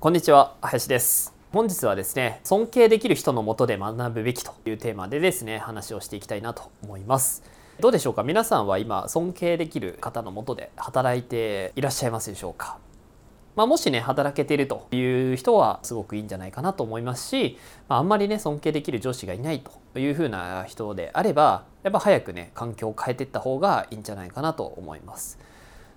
こんにちは林です。本日はですね尊敬できる人のもとで学ぶべきというテーマでですね話をしていきたいなと思います。どうでしょうか？皆さんは今尊敬できる方のもとで働いていらっしゃいますでしょうか？まあ、もしね働けてるという人はすごくいいんじゃないかなと思いますし、まあ、あんまりね尊敬できる上司がいないというふうな人であればやっぱ早くね環境を変えていった方がいいんじゃないかなと思います。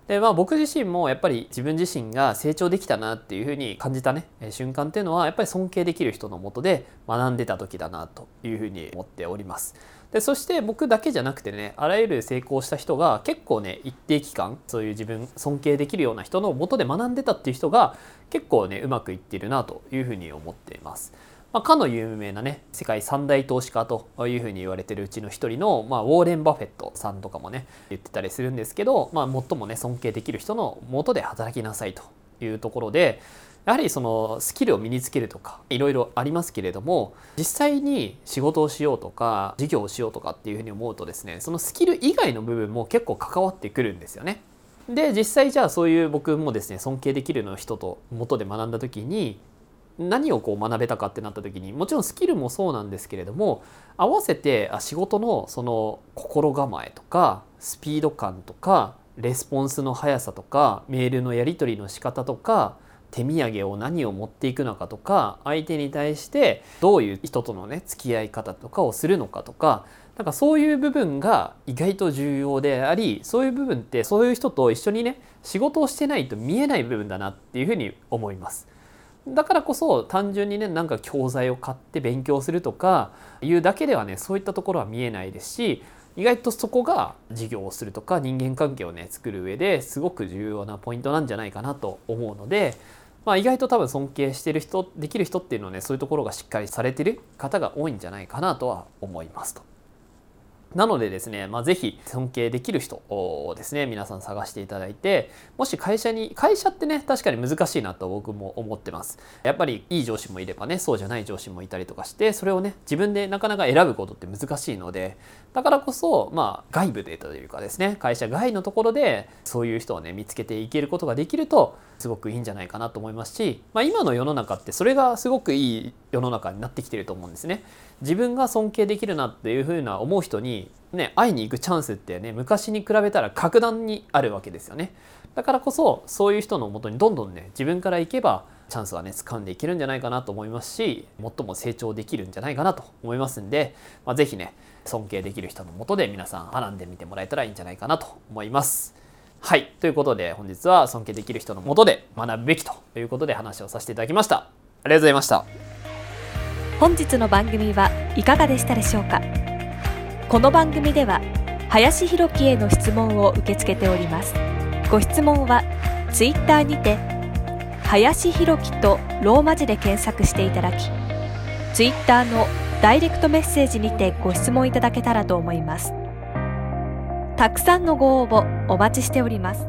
でまあ、僕自身もやっぱり自分自身が成長できたなっていうふうに感じたね瞬間っていうのはやっぱり尊敬できる人のもとで学んでた時だなというふうに思っております。でそして僕だけじゃなくてねあらゆる成功した人が結構ね一定期間そういう自分尊敬できるような人のもとで学んでたっていう人が結構ねうまくいってるなというふうに思っています。まあ、かの有名なね世界三大投資家というふうに言われてるうちの一人の、まあ、ウォーレン・バフェットさんとかもね言ってたりするんですけど、まあ、最もね尊敬できる人のもとで働きなさいというところでやはりそのスキルを身につけるとかいろいろありますけれども実際に仕事をしようとか事業をしようとかっていうふうに思うとですねそのスキル以外の部分も結構関わってくるんですよね。で実際じゃあそういう僕もですね尊敬できるの人と元で学んだ時に何をこう学べたかってなった時にもちろんスキルもそうなんですけれども合わせて仕事のその心構えとかスピード感とかレスポンスの速さとかメールのやり取りの仕方とか手土産を何を持っていくのかとか相手に対してどういう人とのね付き合い方とかをするのかとかなんかそういう部分が意外と重要でありそういう部分ってそういう人と一緒にね仕事をしてないと見えない部分だなっていうふうに思います。だからこそ単純にねなんか教材を買って勉強するとかいうだけではねそういったところは見えないですし意外とそこが事業をするとか人間関係をね作る上ですごく重要なポイントなんじゃないかなと思うので、まあ、意外と多分尊敬してる人できる人っていうのはねそういうところがしっかりされてる方が多いんじゃないかなとは思いますと。なのでですね、まあ、ぜひ尊敬できる人をですね、皆さん探していただいて、もし会社に、会社ってね、確かに難しいなと僕も思ってます。やっぱりいい上司もいればね、そうじゃない上司もいたりとかして、それをね、自分でなかなか選ぶことって難しいので、だからこそ、まあ、外部でというかですね、会社外のところで、そういう人をね、見つけていけることができると、すごくいいんじゃないかなと思いますし、まあ、今の世の中ってそれがすごくいい世の中になってきてると思うんですね。自分が尊敬できるなっていうふうな思う人にね会いに行くチャンスってね昔に比べたら格段にあるわけですよね。だからこそそういう人のもとにどんどんね自分から行けばチャンスはね掴んでいけるんじゃないかなと思いますし最も成長できるんじゃないかなと思いますんで、まあ、是非ね尊敬できる人のもとで皆さん学んでみてもらえたらいいんじゃないかなと思います。はい。ということで本日は尊敬できる人のもとで学ぶべきということで話をさせていただきました。ありがとうございました。本日の番組はいかがでしたでしょうか？この番組では林弘樹への質問を受け付けております。ご質問はツイッターにて林弘樹とローマ字で検索していただきツイッターのダイレクトメッセージにてご質問いただけたらと思います。たくさんのご応募お待ちしております。